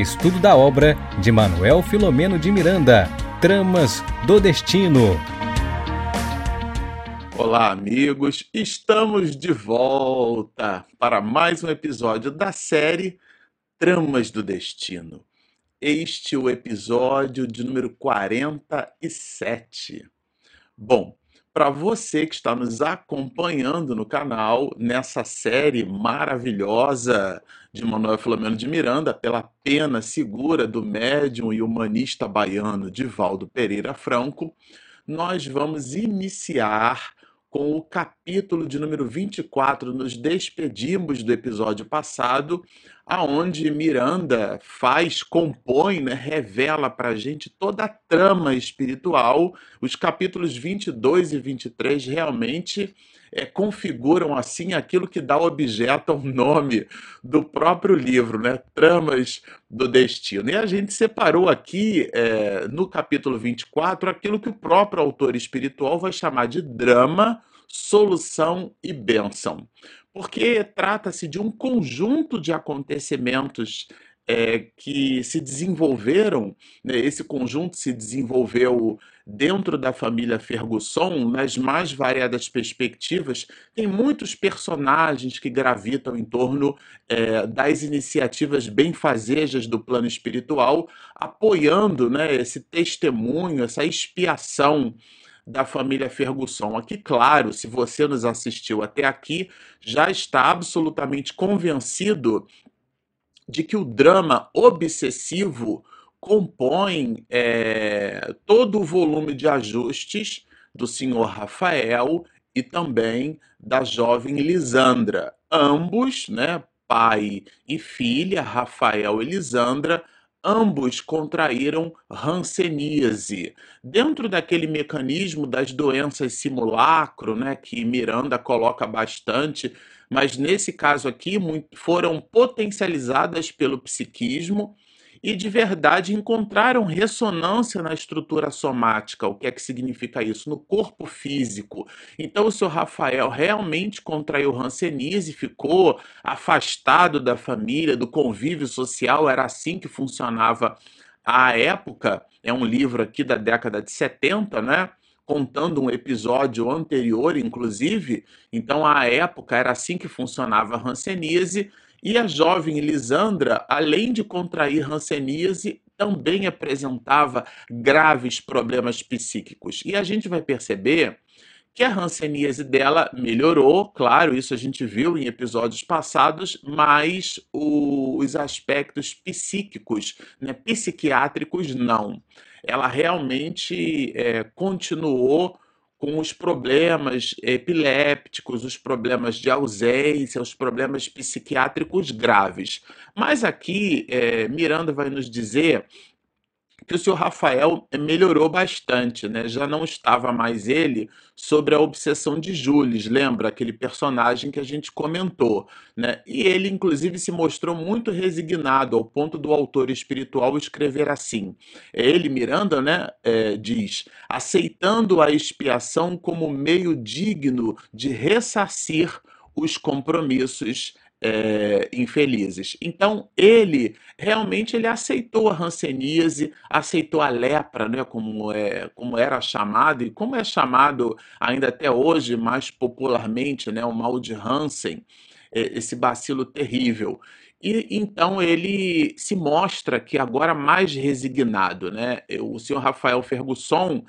estudo da obra de Manuel Filomeno de Miranda, Tramas do Destino. Olá, amigos! Estamos de volta para mais um episódio da série Tramas do Destino. Este é o episódio de número 47. Bom, para você que está nos acompanhando no canal nessa série maravilhosa de Manuel Filomeno de Miranda, pela pena segura do médium e humanista baiano Divaldo Pereira Franco, nós vamos iniciar com o capítulo de número 24, nos despedimos do episódio passado, aonde Miranda faz, compõe, né, revela para a gente toda a trama espiritual. Os capítulos 22 e 23 realmente é, configuram assim aquilo que dá objeto ao nome do próprio livro, né? Tramas do Destino. E a gente separou aqui, é, no capítulo 24, aquilo que o próprio autor espiritual vai chamar de drama, solução e bênção. Porque trata-se de um conjunto de acontecimentos é, que se desenvolveram, né, esse conjunto se desenvolveu dentro da família Ferguson, nas mais variadas perspectivas, tem muitos personagens que gravitam em torno é, das iniciativas benfazejas do plano espiritual, apoiando né, esse testemunho, essa expiação da família Ferguson. Aqui, claro, se você nos assistiu até aqui, já está absolutamente convencido de que o drama obsessivo compõe é, todo o volume de ajustes do senhor Rafael e também da jovem Lisandra. Ambos, né, pai e filha, Rafael e Lisandra, ambos contraíram hanseníase. Dentro daquele mecanismo das doenças simulacro, né, que Miranda coloca bastante, mas nesse caso aqui foram potencializadas pelo psiquismo e de verdade encontraram ressonância na estrutura somática. O que é que significa isso? No corpo físico. Então o seu Rafael realmente contraiu Hanseníase, ficou afastado da família, do convívio social, era assim que funcionava à época. É um livro aqui da década de 70, né? contando um episódio anterior, inclusive. Então, à época, era assim que funcionava a hanseníase. E a jovem Lisandra, além de contrair hanseníase, também apresentava graves problemas psíquicos. E a gente vai perceber que a hanseníase dela melhorou, claro, isso a gente viu em episódios passados, mas os aspectos psíquicos, né, psiquiátricos, não. Ela realmente é, continuou com os problemas epilépticos, os problemas de ausência, os problemas psiquiátricos graves. Mas aqui, é, Miranda vai nos dizer que o senhor Rafael melhorou bastante, né? Já não estava mais ele sobre a obsessão de Jules, lembra aquele personagem que a gente comentou, né? E ele inclusive se mostrou muito resignado ao ponto do autor espiritual escrever assim. Ele Miranda, né, é, diz, aceitando a expiação como meio digno de ressarcir os compromissos é, infelizes. Então ele realmente ele aceitou a hanseníase, aceitou a lepra, né, como, é, como era chamado e como é chamado ainda até hoje mais popularmente, né, o mal de Hansen, é, esse bacilo terrível. E então ele se mostra que agora mais resignado, né? O senhor Rafael Fergusson,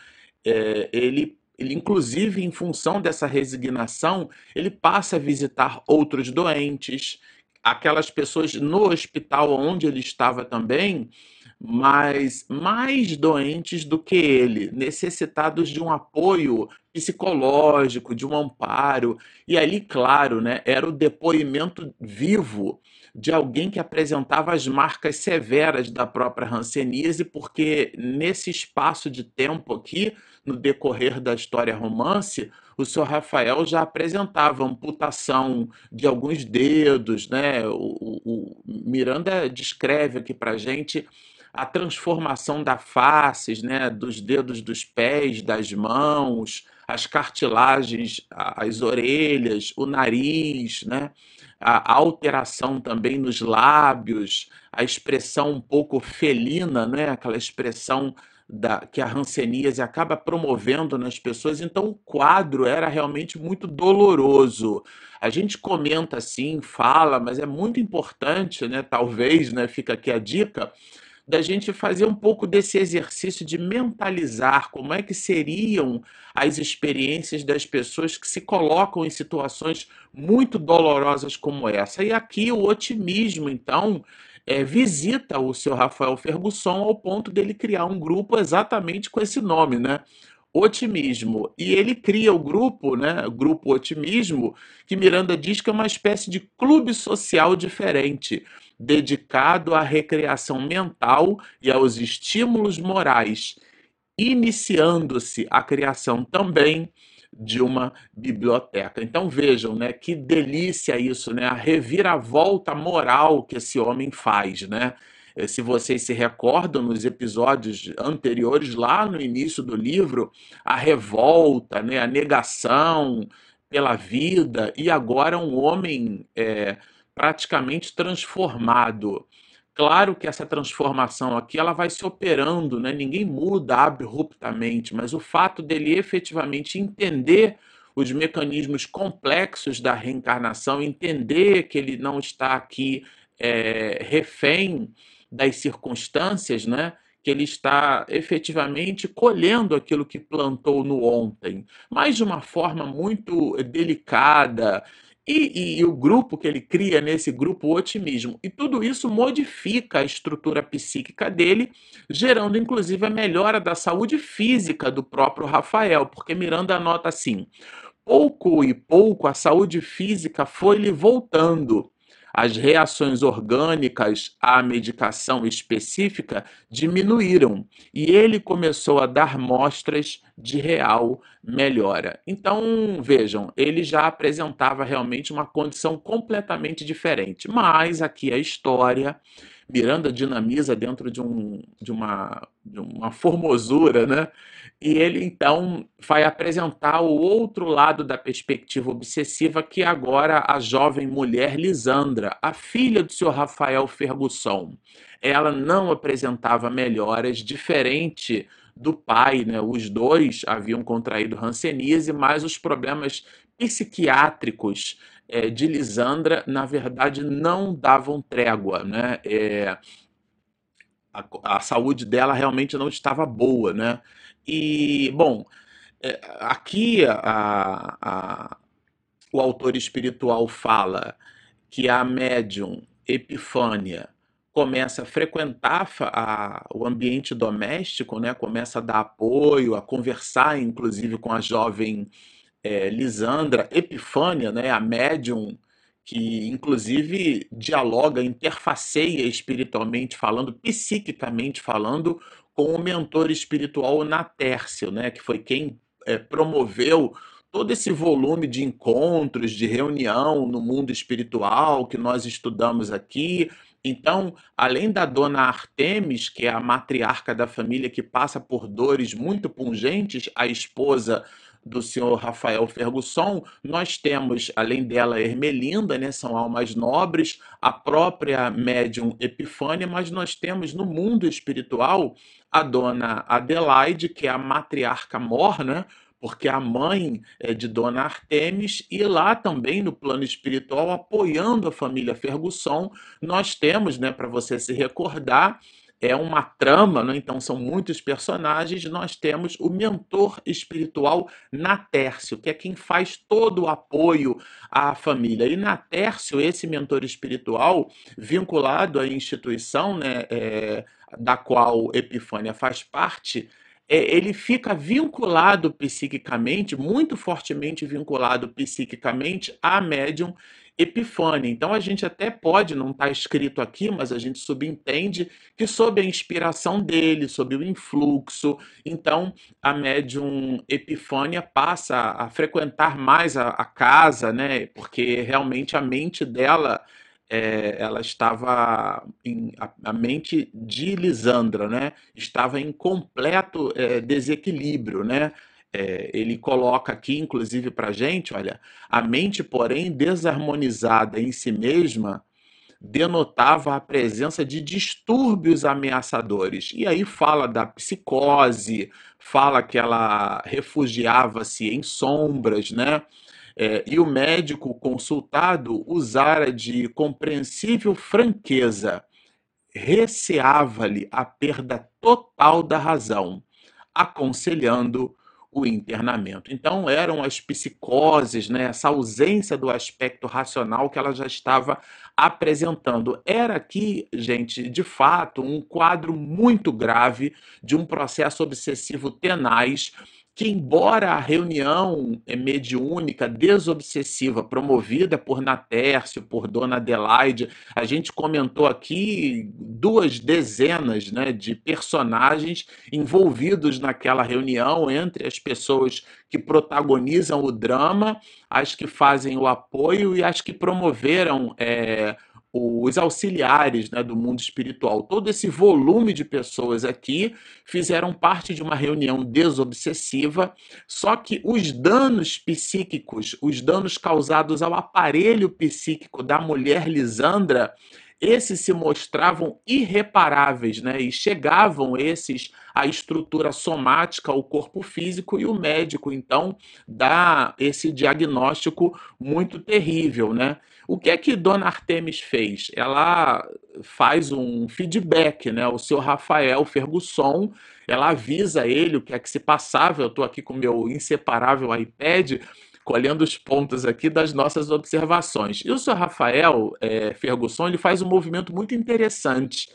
é, ele ele, inclusive, em função dessa resignação, ele passa a visitar outros doentes, aquelas pessoas no hospital onde ele estava também, mas mais doentes do que ele, necessitados de um apoio psicológico, de um amparo. E ali, claro, né, era o depoimento vivo de alguém que apresentava as marcas severas da própria Hanseníase, porque nesse espaço de tempo aqui, no decorrer da história romance, o senhor Rafael já apresentava amputação de alguns dedos, né? O, o, Miranda descreve aqui para gente a transformação da face, né, dos dedos dos pés, das mãos, as cartilagens, as orelhas, o nariz, né? a alteração também nos lábios, a expressão um pouco felina, né? aquela expressão da, que a hanseníase acaba promovendo nas pessoas. Então, o quadro era realmente muito doloroso. A gente comenta assim, fala, mas é muito importante, né? talvez, né? fica aqui a dica, da gente fazer um pouco desse exercício de mentalizar como é que seriam as experiências das pessoas que se colocam em situações muito dolorosas como essa. E aqui o otimismo, então, é, visita o seu Rafael Fergusson ao ponto dele criar um grupo exatamente com esse nome, né? Otimismo. E ele cria o grupo, né? O grupo Otimismo, que Miranda diz que é uma espécie de clube social diferente dedicado à recreação mental e aos estímulos morais, iniciando-se a criação também de uma biblioteca. Então vejam, né, que delícia isso, né, a reviravolta moral que esse homem faz, né? Eh, se vocês se recordam nos episódios anteriores, lá no início do livro, a revolta, né, a negação pela vida, e agora um homem é, praticamente transformado. Claro que essa transformação aqui ela vai se operando, né? ninguém muda abruptamente, mas o fato dele efetivamente entender os mecanismos complexos da reencarnação, entender que ele não está aqui é, refém das circunstâncias, né? que ele está efetivamente colhendo aquilo que plantou no ontem, mas de uma forma muito delicada e, e, e, o grupo que ele cria nesse grupo otimismo. E tudo isso modifica a estrutura psíquica dele, gerando inclusive a melhora da saúde física do próprio Rafael, porque Miranda anota assim: pouco e pouco a saúde física foi lhe voltando as reações orgânicas à medicação específica diminuíram e ele começou a dar mostras de real melhora. Então, vejam, ele já apresentava realmente uma condição completamente diferente. Mas aqui a história Miranda dinamiza dentro de, um, de, uma, de uma formosura, né? E ele então vai apresentar o outro lado da perspectiva obsessiva, que é agora a jovem mulher Lisandra, a filha do senhor Rafael Fergusson. Ela não apresentava melhoras, diferente do pai, né? Os dois haviam contraído Hanseníase, mas os problemas psiquiátricos é, de Lisandra, na verdade, não davam trégua, né? É, a, a, saúde dela realmente não estava boa, né? E, bom, é, aqui a, a, o autor espiritual fala que a médium Epifânia começa a frequentar a, o ambiente doméstico, né? começa a dar apoio, a conversar, inclusive, com a jovem é, Lisandra Epifânia, né? a médium que inclusive dialoga, interfaceia espiritualmente falando, psiquicamente falando, com o mentor espiritual Natércio, né, que foi quem é, promoveu todo esse volume de encontros, de reunião no mundo espiritual que nós estudamos aqui. Então, além da dona Artemis, que é a matriarca da família que passa por dores muito pungentes, a esposa do senhor Rafael Fergusson, nós temos, além dela, Ermelinda, né, são almas nobres, a própria médium Epifânia, mas nós temos no mundo espiritual a dona Adelaide, que é a matriarca mor, né, porque a mãe é de Dona Artemis, e lá também no plano espiritual, apoiando a família Fergusson, nós temos, né, para você se recordar, é uma trama, né? então são muitos personagens. Nós temos o mentor espiritual Natércio, que é quem faz todo o apoio à família. E Natércio, esse mentor espiritual, vinculado à instituição né, é, da qual Epifânia faz parte, é, ele fica vinculado psiquicamente, muito fortemente vinculado psiquicamente à médium Epifânia. Então a gente até pode, não está escrito aqui, mas a gente subentende que sob a inspiração dele, sob o influxo, então a médium Epifânia passa a frequentar mais a, a casa, né? Porque realmente a mente dela é, ela estava em, a, a, mente de Lisandra, né? Estava em completo é, desequilíbrio, né? É, ele coloca aqui, inclusive, para gente, olha, a mente, porém, desarmonizada em si mesma, denotava a presença de distúrbios ameaçadores. E aí fala da psicose, fala que ela refugiava-se em sombras, né? É, e o médico consultado usara de compreensível franqueza, receava-lhe a perda total da razão, aconselhando o internamento. Então eram as psicoses, né, essa ausência do aspecto racional que ela já estava apresentando. Era aqui, gente, de fato, um quadro muito grave de um processo obsessivo tenaz que, embora a reunião mediúnica desobsessiva promovida por Natércio, por Dona Adelaide, a gente comentou aqui duas dezenas né, de personagens envolvidos naquela reunião, entre as pessoas que protagonizam o drama, as que fazem o apoio e as que promoveram. É, os auxiliares né, do mundo espiritual, todo esse volume de pessoas aqui fizeram parte de uma reunião desobsessiva, só que os danos psíquicos, os danos causados ao aparelho psíquico da mulher Lisandra, esses se mostravam irreparáveis, né? E chegavam esses à estrutura somática, ao corpo físico, e o médico, então, dá esse diagnóstico muito terrível, né? O que é que Dona Artemis fez? Ela faz um feedback, né? O seu Rafael Fergusson, ela avisa ele o que é que se passava. Eu estou aqui com meu inseparável iPad, colhendo os pontos aqui das nossas observações. E o seu Rafael é, Fergusson ele faz um movimento muito interessante.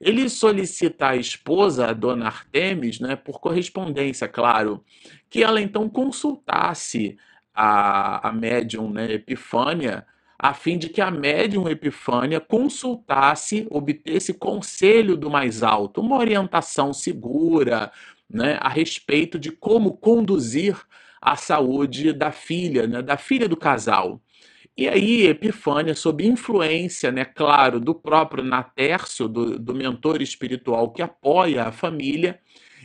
Ele solicita à esposa, a dona Artemis, né, por correspondência, claro, que ela então consultasse a, a médium né, Epifânia a fim de que a médium Epifânia consultasse, obtesse conselho do mais alto, uma orientação segura né, a respeito de como conduzir a saúde da filha, né, da filha do casal. E aí, Epifânia, sob influência, né, claro, do próprio Natércio, do, do mentor espiritual que apoia a família,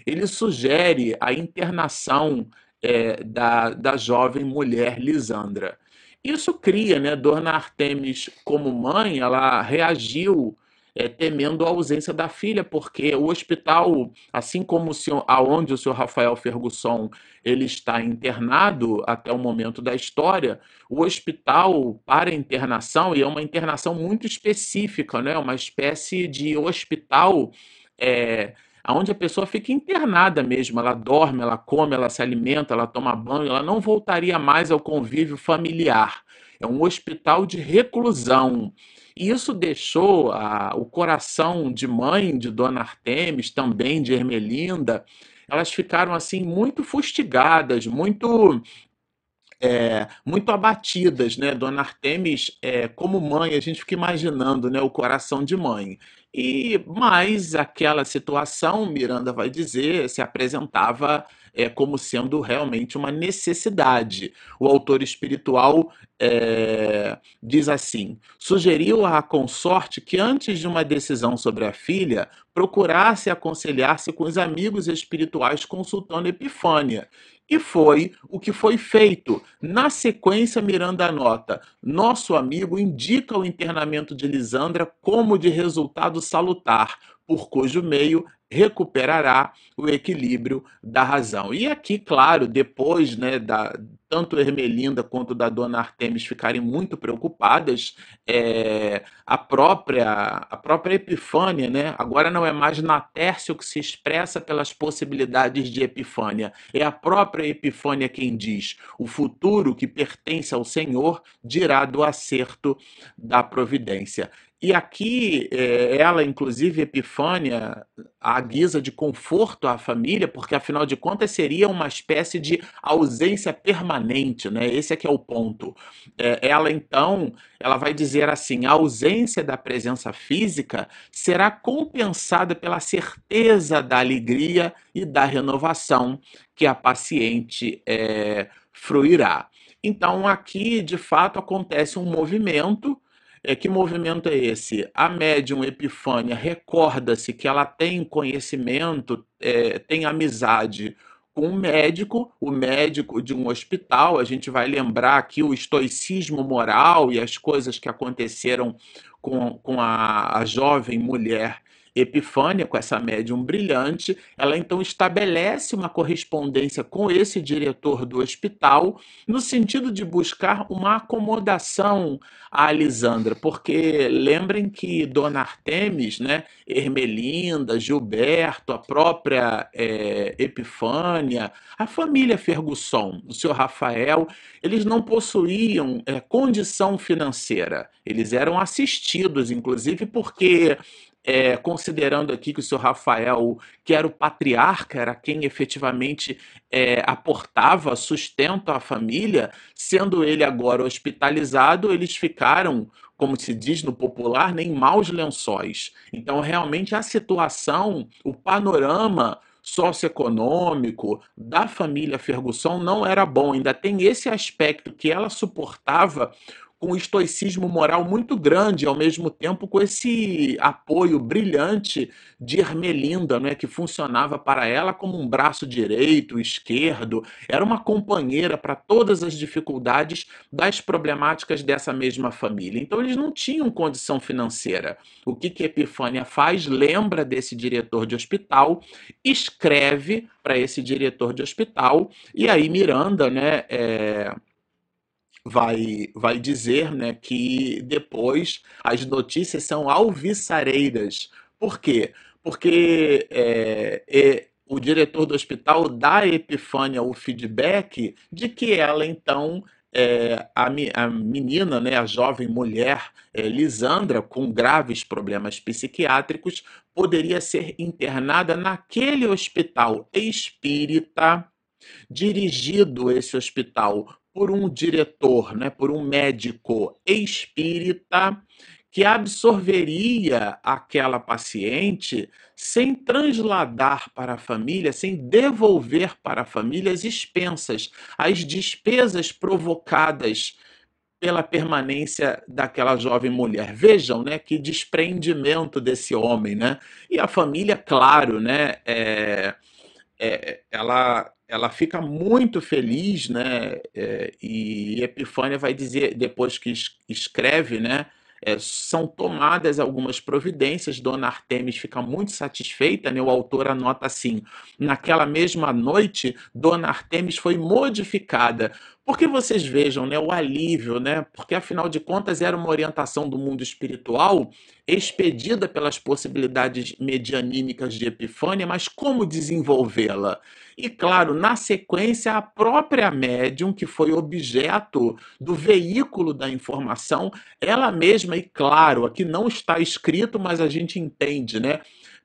ele sugere a internação é, da, da jovem mulher Lisandra. Isso cria, né? Dona Artemis, como mãe, ela reagiu é, temendo a ausência da filha, porque o hospital, assim como o senhor, aonde o senhor Rafael Fergusson ele está internado até o momento da história, o hospital para internação, e é uma internação muito específica, né? uma espécie de hospital é, onde a pessoa fica internada mesmo, ela dorme, ela come, ela se alimenta, ela toma banho, ela não voltaria mais ao convívio familiar. É um hospital de reclusão. Isso deixou a, o coração de mãe de Dona Artemis, também de Ermelinda, elas ficaram assim muito fustigadas, muito é, muito abatidas, né? Dona Artemis, é, como mãe, a gente fica imaginando, né, o coração de mãe. E mais aquela situação, Miranda vai dizer, se apresentava é, como sendo realmente uma necessidade. O autor espiritual é, diz assim: sugeriu à consorte que antes de uma decisão sobre a filha, procurasse aconselhar-se com os amigos espirituais consultando Epifânia. E foi o que foi feito. Na sequência, Miranda anota: nosso amigo indica o internamento de Lisandra como de resultado salutar, por cujo meio recuperará o equilíbrio da razão. E aqui, claro, depois né, da, tanto Ermelinda quanto da dona Artemis ficarem muito preocupadas, é, a própria a própria Epifânia, né, agora não é mais Natércio que se expressa pelas possibilidades de Epifânia, é a própria Epifânia quem diz: o futuro que pertence ao Senhor dirá do acerto da providência. E aqui, é, ela, inclusive, Epifânia, a guisa de conforto à família, porque afinal de contas seria uma espécie de ausência permanente, né? Esse é que é o ponto. É, ela, então, ela vai dizer assim: a ausência da presença física será compensada pela certeza da alegria e da renovação que a paciente é, fruirá. Então, aqui, de fato, acontece um movimento É, que movimento é esse? A médium Epifânia recorda-se que ela tem conhecimento, é, tem amizade com um médico, o médico de um hospital. A gente vai lembrar aqui o estoicismo moral e as coisas que aconteceram com, com a, a jovem mulher Epifânia, com essa médium brilhante, ela então estabelece uma correspondência com esse diretor do hospital, no sentido de buscar uma acomodação a Alisandra, porque lembrem que Dona Artemis, né, Ermelinda, Gilberto, a própria é, Epifânia, a família Fergusson, o senhor Rafael, eles não possuíam é, condição financeira, eles eram assistidos, inclusive, porque é, considerando aqui que o senhor Rafael, que era o patriarca, era quem efetivamente é, aportava sustento à família, sendo ele agora hospitalizado, eles ficaram, como se diz no popular, nem maus lençóis. Então, realmente, a situação, o panorama socioeconômico da família Ferguson não era bom. Ainda tem esse aspecto que ela suportava com um estoicismo moral muito grande, ao mesmo tempo com esse apoio brilhante de Ermelinda, né, que funcionava para ela como um braço direito, esquerdo, era uma companheira para todas as dificuldades das problemáticas dessa mesma família. Então eles não tinham condição financeira. O que que Epifânia faz? Lembra desse diretor de hospital, escreve para esse diretor de hospital e aí Miranda, né, é, vai, vai dizer né, que depois as notícias são alvissareiras. Por quê? Porque é, é, o diretor do hospital dá a Epifânia o feedback de que ela então é, a, a, menina, né, a jovem mulher é, Lisandra, com graves problemas psiquiátricos, poderia ser internada naquele hospital espírita, dirigido esse hospital por um diretor, né, por um médico espírita que absorveria aquela paciente sem transladar para a família, sem devolver para a família as expensas, as despesas provocadas pela permanência daquela jovem mulher. Vejam, né, que desprendimento desse homem, né? E a família, claro, né, é, é, ela ela fica muito feliz, né? É, e Epifânia vai dizer, depois que escreve, né? É, são tomadas algumas providências. Dona Artemis fica muito satisfeita, né? o autor anota assim: naquela mesma noite, Dona Artemis foi modificada. Porque vocês vejam né, o alívio, né? porque afinal de contas era uma orientação do mundo espiritual expedida pelas possibilidades medianímicas de Epifânia, mas como desenvolvê-la? E claro, na sequência, a própria médium, que foi objeto do veículo da informação, ela mesma, e claro, aqui não está escrito, mas a gente entende, né?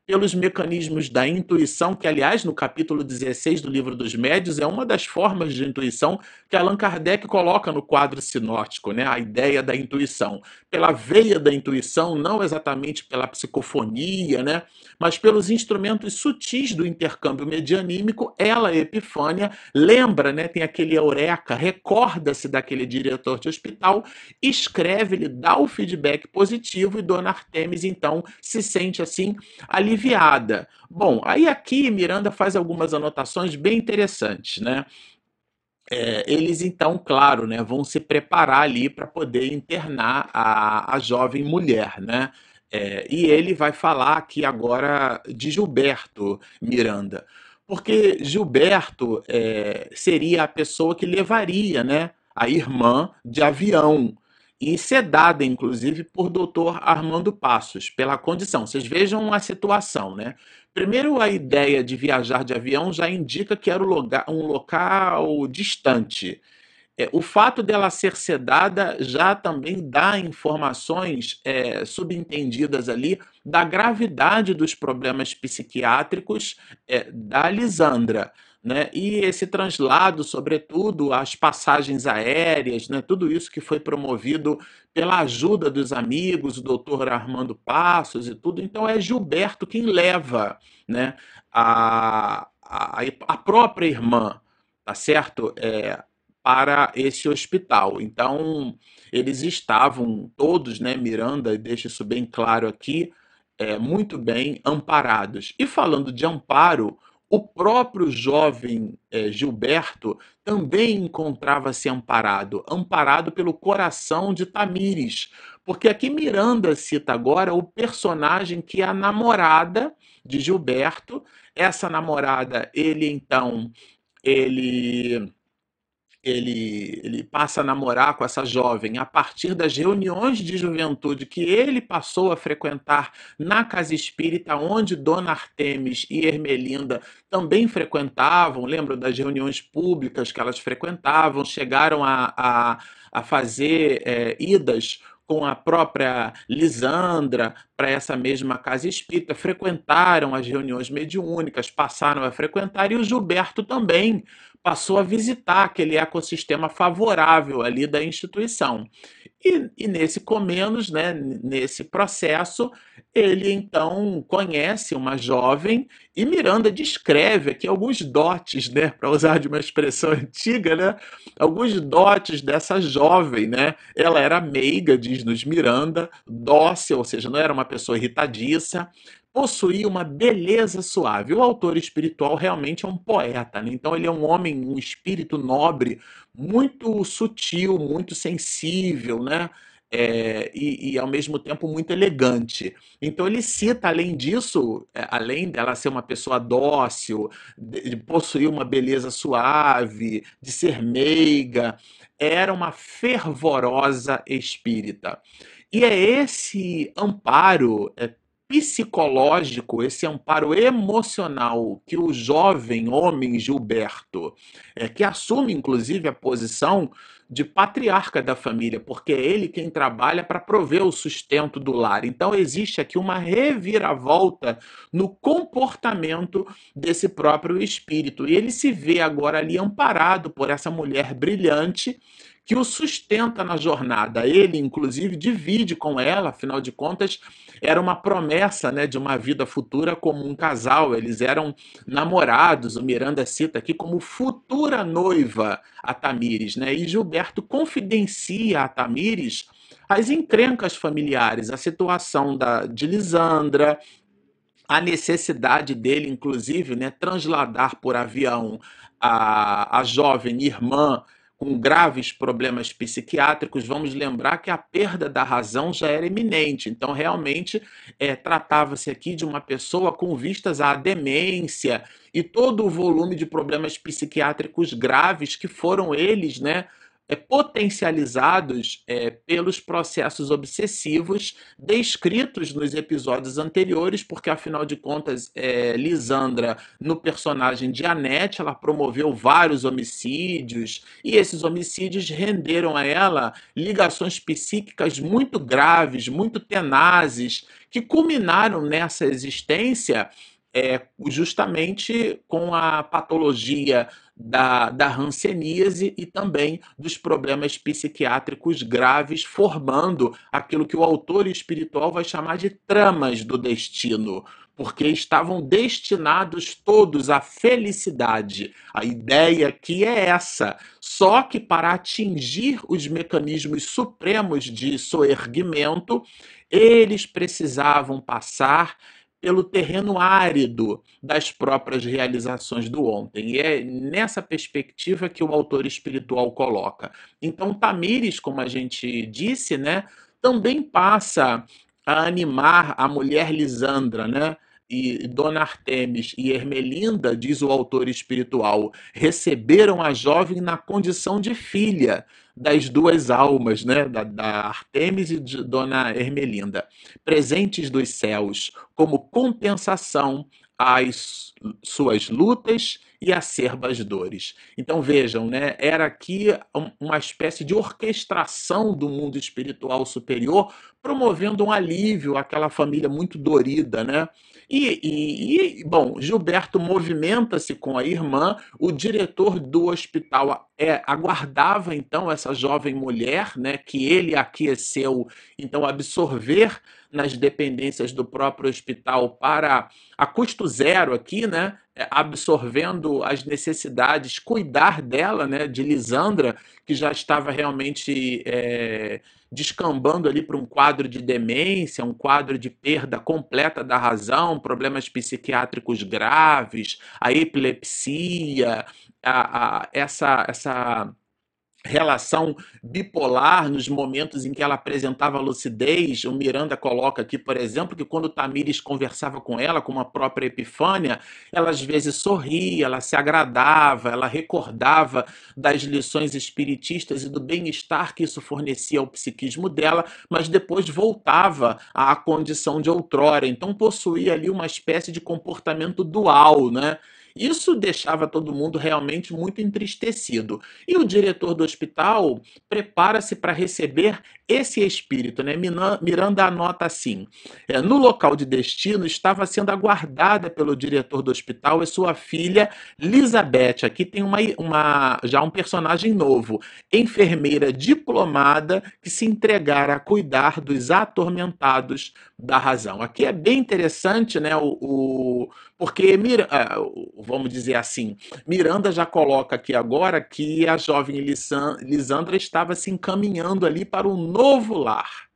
Pelos mecanismos da intuição, que, aliás, no capítulo 16 do Livro dos Médios, é uma das formas de intuição que Allan Kardec coloca no quadro sinótico, né? a ideia da intuição. Pela veia da intuição, não exatamente pela psicofonia, né? mas pelos instrumentos sutis do intercâmbio medianímico, ela, Epifânia, lembra, né? tem aquele eureka, recorda-se daquele diretor de hospital, escreve, ele dá o feedback positivo e Dona Artemis, então, se sente assim ali aliviada. Bom, aí aqui Miranda faz algumas anotações bem interessantes, né? É, eles então, claro, né, vão se preparar ali para poder internar a, a jovem mulher, né? É, e ele vai falar aqui agora de Gilberto Miranda, porque Gilberto é, seria a pessoa que levaria, né, a irmã de avião e sedada, inclusive, por doutor Armando Passos, pela condição. Vocês vejam a situação, né? Primeiro, a ideia de viajar de avião já indica que era um local distante. É, o fato dela ser sedada já também dá informações é, subentendidas ali da gravidade dos problemas psiquiátricos é, da Lisandra. Né? E esse translado, sobretudo as passagens aéreas, né? tudo isso que foi promovido pela ajuda dos amigos, o doutor Armando Passos e tudo. Então é Gilberto quem leva né? a, a, a própria irmã, tá certo? É, para esse hospital. Então, eles estavam todos, né, Miranda, deixa isso bem claro aqui, é, muito bem amparados. E falando de amparo, o próprio jovem é, Gilberto também encontrava-se amparado, amparado pelo coração de Tamires, porque aqui Miranda cita agora o personagem que é a namorada de Gilberto. Essa namorada, ele então, ele ele, ele passa a namorar com essa jovem a partir das reuniões de juventude que ele passou a frequentar na casa espírita, onde Dona Artemis e Ermelinda também frequentavam. Lembram das reuniões públicas que elas frequentavam? Chegaram a, a, a fazer é, idas com a própria Lisandra para essa mesma casa espírita, frequentaram as reuniões mediúnicas, passaram a frequentar, e o Gilberto também passou a visitar aquele ecossistema favorável ali da instituição. E, e nesse Comenos, né, nesse processo, ele então conhece uma jovem e Miranda descreve aqui alguns dotes, né, para usar de uma expressão antiga, né, alguns dotes dessa jovem, né? Ela era meiga, diz-nos Miranda, dócil, ou seja, não era uma pessoa irritadiça, possuía uma beleza suave. O autor espiritual realmente é um poeta, né? então ele é um homem, um espírito nobre, muito sutil, muito sensível, né? É, e, e, ao mesmo tempo muito elegante. Então ele cita, além disso, é, além dela ser uma pessoa dócil, de, possuir uma beleza suave, de ser meiga, era uma fervorosa espírita. E é esse amparo é, psicológico, esse amparo emocional que o jovem homem Gilberto, é, que assume inclusive a posição de patriarca da família, porque é ele quem trabalha para prover o sustento do lar. Então existe aqui uma reviravolta no comportamento desse próprio espírito. E ele se vê agora ali amparado por essa mulher brilhante que o sustenta na jornada. Ele, inclusive, divide com ela, afinal de contas, era uma promessa né, de uma vida futura como um casal. Eles eram namorados, o Miranda cita aqui como futura noiva a Tamires. Né? E Gilberto confidencia a Tamires as encrencas familiares, a situação da, de Lisandra, a necessidade dele, inclusive, né, transladar por avião a, a jovem irmã com graves problemas psiquiátricos, vamos lembrar que a perda da razão já era iminente. Então, realmente, é, tratava-se aqui de uma pessoa com vistas à demência e todo o volume de problemas psiquiátricos graves que foram eles, né? É, potencializados é, pelos processos obsessivos descritos nos episódios anteriores, porque afinal de contas, é, Lisandra, no personagem de Annette, ela promoveu vários homicídios e esses homicídios renderam a ela ligações psíquicas muito graves, muito tenazes, que culminaram nessa existência é, justamente com a patologia da, da hanseníase e também dos problemas psiquiátricos graves, formando aquilo que o autor espiritual vai chamar de tramas do destino, porque estavam destinados todos à felicidade. A ideia aqui é essa. Só que para atingir os mecanismos supremos de soerguimento, eles precisavam passar pelo terreno árido das próprias realizações do ontem. E é nessa perspectiva que o autor espiritual coloca. Então, Tamires, como a gente disse, né, também passa a animar a mulher Lisandra, né? E Dona Artemis e Ermelinda, diz o autor espiritual, receberam a jovem na condição de filha das duas almas, né, da, da Artemis e de Dona Ermelinda, presentes dos céus, como compensação às suas lutas e acerbas dores. Então vejam, né, era aqui uma espécie de orquestração do mundo espiritual superior, promovendo um alívio àquela família muito dorida, né? E, e, e bom, Gilberto movimenta-se com a irmã, o diretor do hospital é, aguardava então essa jovem mulher, né, que ele aqueceu, então absorver nas dependências do próprio hospital para a custo zero aqui, né? É, absorvendo as necessidades, cuidar dela, né? De Lisandra, que já estava realmente é, descambando ali para um quadro de demência, um quadro de perda completa da razão, problemas psiquiátricos graves, a epilepsia, a, a, essa, essa relação bipolar nos momentos em que ela apresentava lucidez. O Miranda coloca aqui, por exemplo, que quando Tamires conversava com ela, com a própria Epifânia, ela às vezes sorria, ela se agradava, ela recordava das lições espiritistas e do bem-estar que isso fornecia ao psiquismo dela, mas depois voltava à condição de outrora. Então possuía ali uma espécie de comportamento dual, né? Isso deixava todo mundo realmente muito entristecido. E o diretor do hospital prepara-se para receber esse espírito. Né? Miranda anota assim: é, no local de destino estava sendo aguardada pelo diretor do hospital e sua filha Elizabeth. Aqui tem uma, uma, já um personagem novo, enfermeira diplomada que se entregara a cuidar dos atormentados da razão. Aqui é bem interessante, né? O, o porque ah, vamos dizer assim, Miranda já coloca aqui agora que a jovem Lisandra estava se encaminhando ali para um novo lar.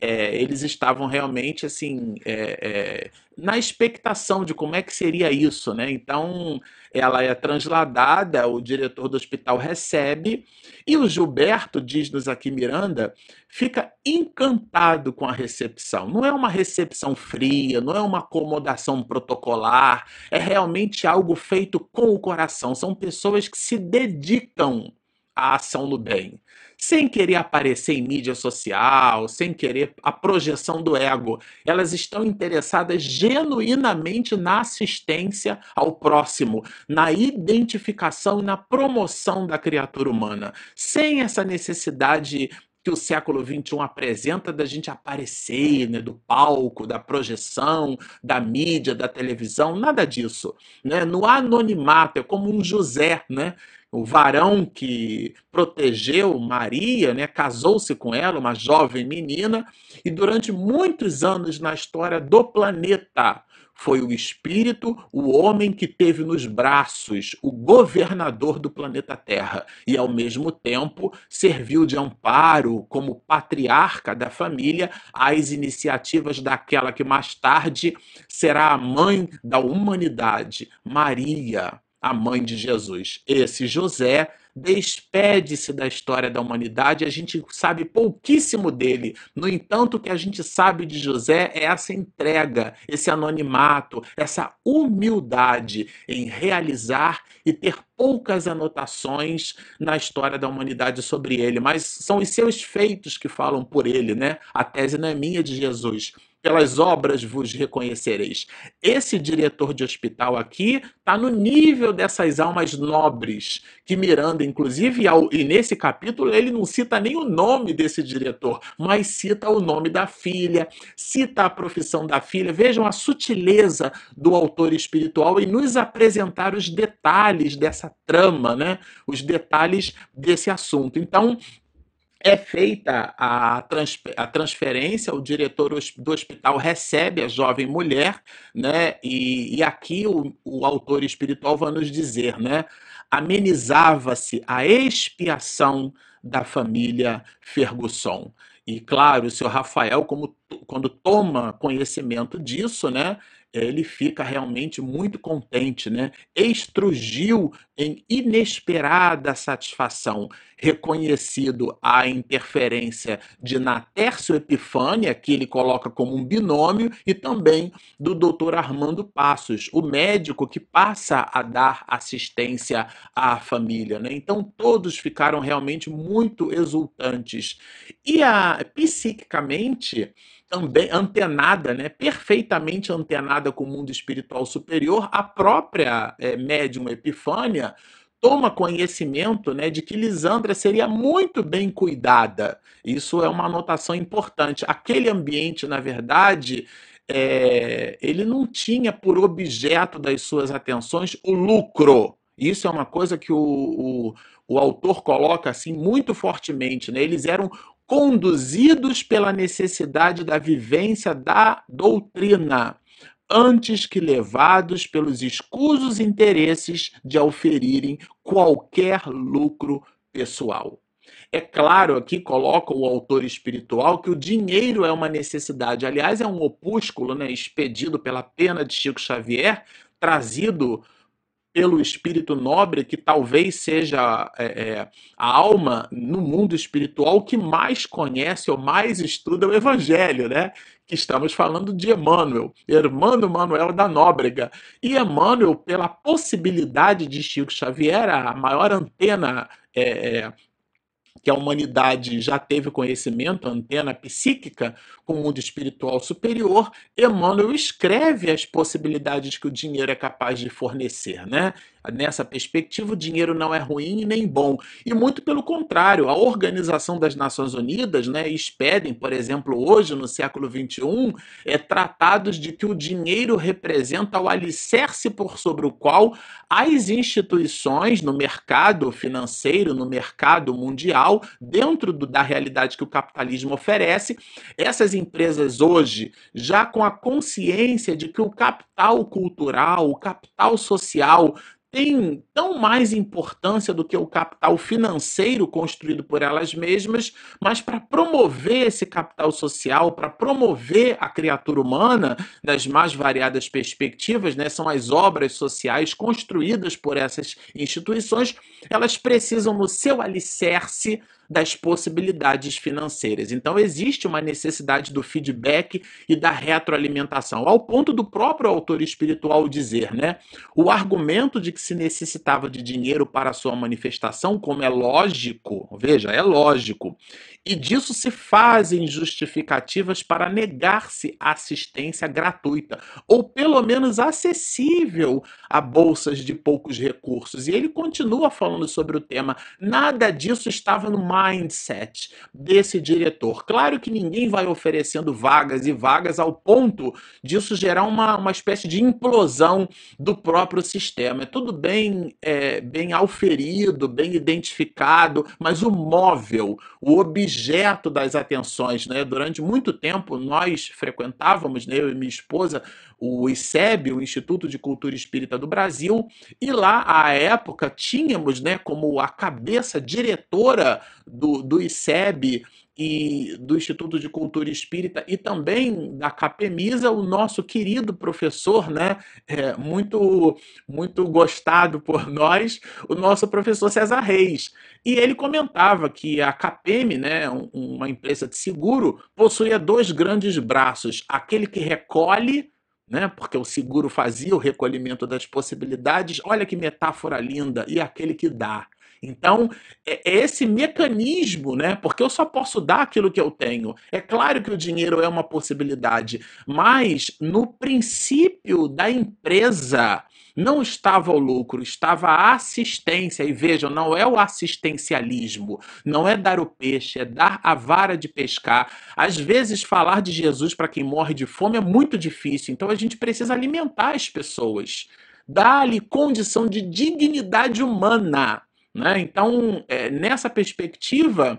É, eles estavam realmente assim é, é, na expectação de como é que seria isso, né? Então ela é transladada, o diretor do hospital recebe e o Gilberto diz-nos aqui Miranda fica encantado com a recepção. Não é uma recepção fria, não é uma acomodação protocolar, é realmente algo feito com o coração. São pessoas que se dedicam à ação do bem sem querer aparecer em mídia social, sem querer a projeção do ego. Elas estão interessadas genuinamente na assistência ao próximo, na identificação e na promoção da criatura humana, sem essa necessidade que o século XXI apresenta da gente aparecer, né, do palco, da projeção, da mídia, da televisão, nada disso. Né? No anonimato, é como um José, né? O varão que protegeu Maria, né, casou-se com ela, uma jovem menina, e durante muitos anos na história do planeta foi o espírito, o homem que teve nos braços o governador do planeta Terra e ao mesmo tempo serviu de amparo como patriarca da família às iniciativas daquela que mais tarde será a mãe da humanidade, Maria a mãe de Jesus. Esse José despede-se da história da humanidade, a gente sabe pouquíssimo dele. No entanto, o que a gente sabe de José é essa entrega, esse anonimato, essa humildade em realizar e ter poucas anotações na história da humanidade sobre ele, mas são os seus feitos que falam por ele, né? A tese não é minha de Jesus pelas obras vos reconhecereis. Esse diretor de hospital aqui está no nível dessas almas nobres que Miranda, inclusive, e nesse capítulo ele não cita nem o nome desse diretor, mas cita o nome da filha, cita a profissão da filha. Vejam a sutileza do autor espiritual em nos apresentar os detalhes dessa trama, né? Os detalhes desse assunto. Então, é feita a, a transferência, o diretor do hospital recebe a jovem mulher, né? E, e aqui o, o autor espiritual vai nos dizer, né? Amenizava-se a expiação da família Ferguson. E claro, o senhor Rafael, como, quando toma conhecimento disso, né, ele fica realmente muito contente, né? Estrugiu em inesperada satisfação, reconhecido a interferência de Natércio Epifânia, que ele coloca como um binômio, e também do Dr. Armando Passos, o médico que passa a dar assistência à família, né? Então todos ficaram realmente muito exultantes. E a psiquicamente antenada, né, perfeitamente antenada com o mundo espiritual superior, a própria é, médium Epifânia toma conhecimento né, de que Lisandra seria muito bem cuidada. Isso é uma anotação importante. Aquele ambiente, na verdade, é, ele não tinha por objeto das suas atenções o lucro. Isso é uma coisa que o, o, o autor coloca assim muito fortemente. Né? Eles eram conduzidos pela necessidade da vivência da doutrina, antes que levados pelos escusos interesses de auferirem qualquer lucro pessoal. É claro, aqui coloca o autor espiritual que o dinheiro é uma necessidade. Aliás, é um opúsculo né, expedido pela pena de Chico Xavier, trazido pelo espírito nobre, que talvez seja é, é, a alma no mundo espiritual que mais conhece ou mais estuda o evangelho, né? Que estamos falando de Emmanuel, Hermano Manuel da Nóbrega. E Emmanuel, pela possibilidade de Chico Xavier, a maior antena é, é que a humanidade já teve conhecimento, antena psíquica, com o mundo espiritual superior, Emmanuel escreve as possibilidades que o dinheiro é capaz de fornecer, né? Nessa perspectiva, o dinheiro não é ruim nem bom. E muito pelo contrário, a Organização das Nações Unidas né, expedem, por exemplo, hoje, no século XXI, é, tratados de que o dinheiro representa o alicerce por sobre o qual as instituições no mercado financeiro, no mercado mundial, dentro do, da realidade que o capitalismo oferece, essas empresas hoje, já com a consciência de que o capital cultural, o capital social tem tão mais importância do que o capital financeiro construído por elas mesmas, mas para promover esse capital social, para promover a criatura humana das mais variadas perspectivas, né, são as obras sociais construídas por essas instituições, elas precisam no seu alicerce das possibilidades financeiras. Então, existe uma necessidade do feedback e da retroalimentação, ao ponto do próprio autor espiritual dizer, né? O argumento de que se necessitava de dinheiro para a sua manifestação, como é lógico, veja, é lógico, e disso se fazem justificativas para negar-se assistência gratuita, ou pelo menos acessível a bolsas de poucos recursos. E ele continua falando sobre o tema. Nada disso estava no mindset desse diretor. Claro que ninguém vai oferecendo vagas e vagas ao ponto disso gerar uma, uma espécie de implosão do próprio sistema. É tudo bem, é, bem auferido, bem identificado, mas o móvel, o objeto, das atenções. Né? Durante muito tempo, nós frequentávamos, né, eu e minha esposa, o ICEB, o Instituto de Cultura Espírita do Brasil, e lá, à época, tínhamos né, como a cabeça diretora do, do ICEB e do Instituto de Cultura Espírita e também da Capemisa, o nosso querido professor, né, é, muito muito gostado por nós, o nosso professor César Reis. E ele comentava que a Capem, né, uma empresa de seguro, possuía dois grandes braços, aquele que recolhe né? Porque o seguro fazia o recolhimento das possibilidades. Olha que metáfora linda! E aquele que dá. Então, é, é esse mecanismo, né? Porque eu só posso dar aquilo que eu tenho. É claro que o dinheiro é uma possibilidade, mas no princípio da empresa não estava o lucro, estava a assistência. E vejam, não é o assistencialismo, não é dar o peixe, é dar a vara de pescar. Às vezes, falar de Jesus para quem morre de fome é muito difícil, então a gente precisa alimentar as pessoas. Dar-lhe condição de dignidade humana. Né? Então, é, nessa perspectiva,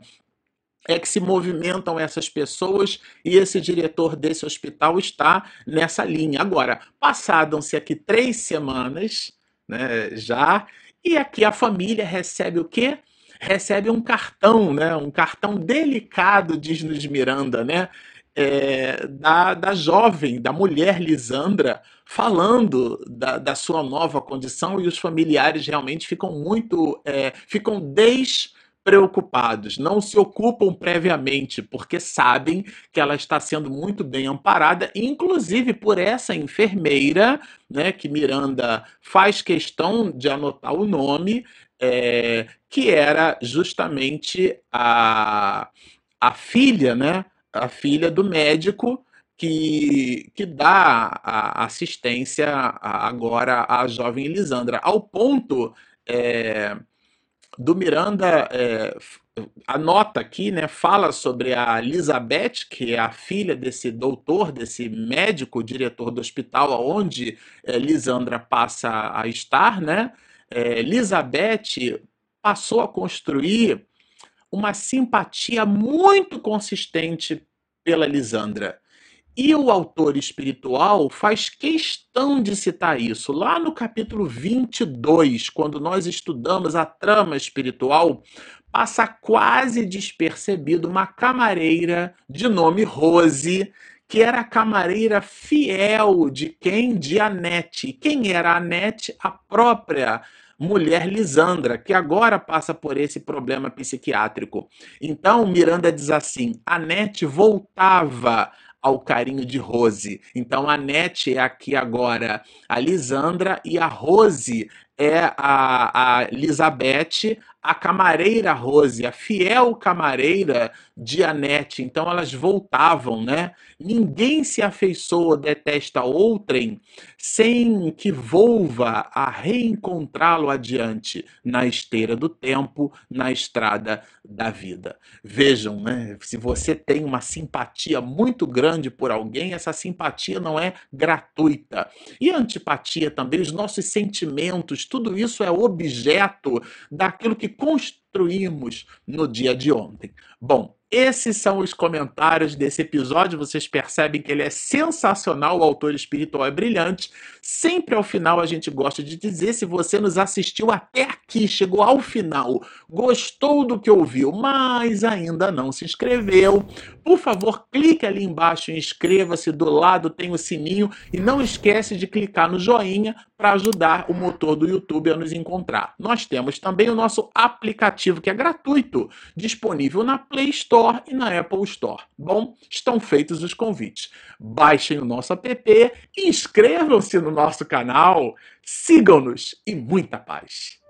é que se movimentam essas pessoas e esse diretor desse hospital está nessa linha. Agora, passaram-se aqui três semanas, né, já, e aqui a família recebe o quê? Recebe um cartão, né, um cartão delicado, diz-nos Miranda, né, é, da, da jovem, da mulher Lisandra, falando da, da sua nova condição e os familiares realmente ficam muito, é, ficam despreocupados, não se ocupam previamente, porque sabem que ela está sendo muito bem amparada, inclusive por essa enfermeira, né, que Miranda faz questão de anotar o nome, é, que era justamente a, a filha, né, a filha do médico que, que dá a assistência agora à jovem Elisandra, ao ponto é, do Miranda é, anota aqui, né, fala sobre a Elizabeth, que é a filha desse doutor, desse médico, diretor do hospital onde é, Lisandra passa a estar, né? É, Elizabeth passou a construir uma simpatia muito consistente pela Lisandra. E o autor espiritual faz questão de citar isso. Lá no capítulo 22, quando nós estudamos a trama espiritual, passa quase despercebido uma camareira de nome Rose, que era a camareira fiel de quem? De Anete. Quem era a Anete? A própria mulher Lisandra, que agora passa por esse problema psiquiátrico. Então, Miranda diz assim: Anete voltava ao carinho de Rose. Então a Nete é aqui agora a Lisandra e a Rose é a, a Elizabeth, a camareira Rose, a fiel camareira de Anete. Então elas voltavam, né? Ninguém se afeiçoa, detesta outrem, sem que volva a reencontrá-lo adiante na esteira do tempo, na estrada da vida. Vejam, né? Se você tem uma simpatia muito grande por alguém, essa simpatia não é gratuita. E a antipatia também, os nossos sentimentos, tudo isso é objeto daquilo que construímos no dia de ontem. Bom, esses são os comentários desse episódio. Vocês percebem que ele é sensacional, o autor espiritual é brilhante. Sempre ao final a gente gosta de dizer: se você nos assistiu até aqui, chegou ao final, gostou do que ouviu, mas ainda não se inscreveu, por favor, clique ali embaixo e inscreva-se. Do lado tem o sininho e não esquece de clicar no joinha para ajudar o motor do YouTube a nos encontrar. Nós temos também o nosso aplicativo que é gratuito, disponível na Play Store e na Apple Store. Bom, estão feitos os convites. Baixem o nosso app, inscrevam-se no nosso canal, sigam-nos e muita paz.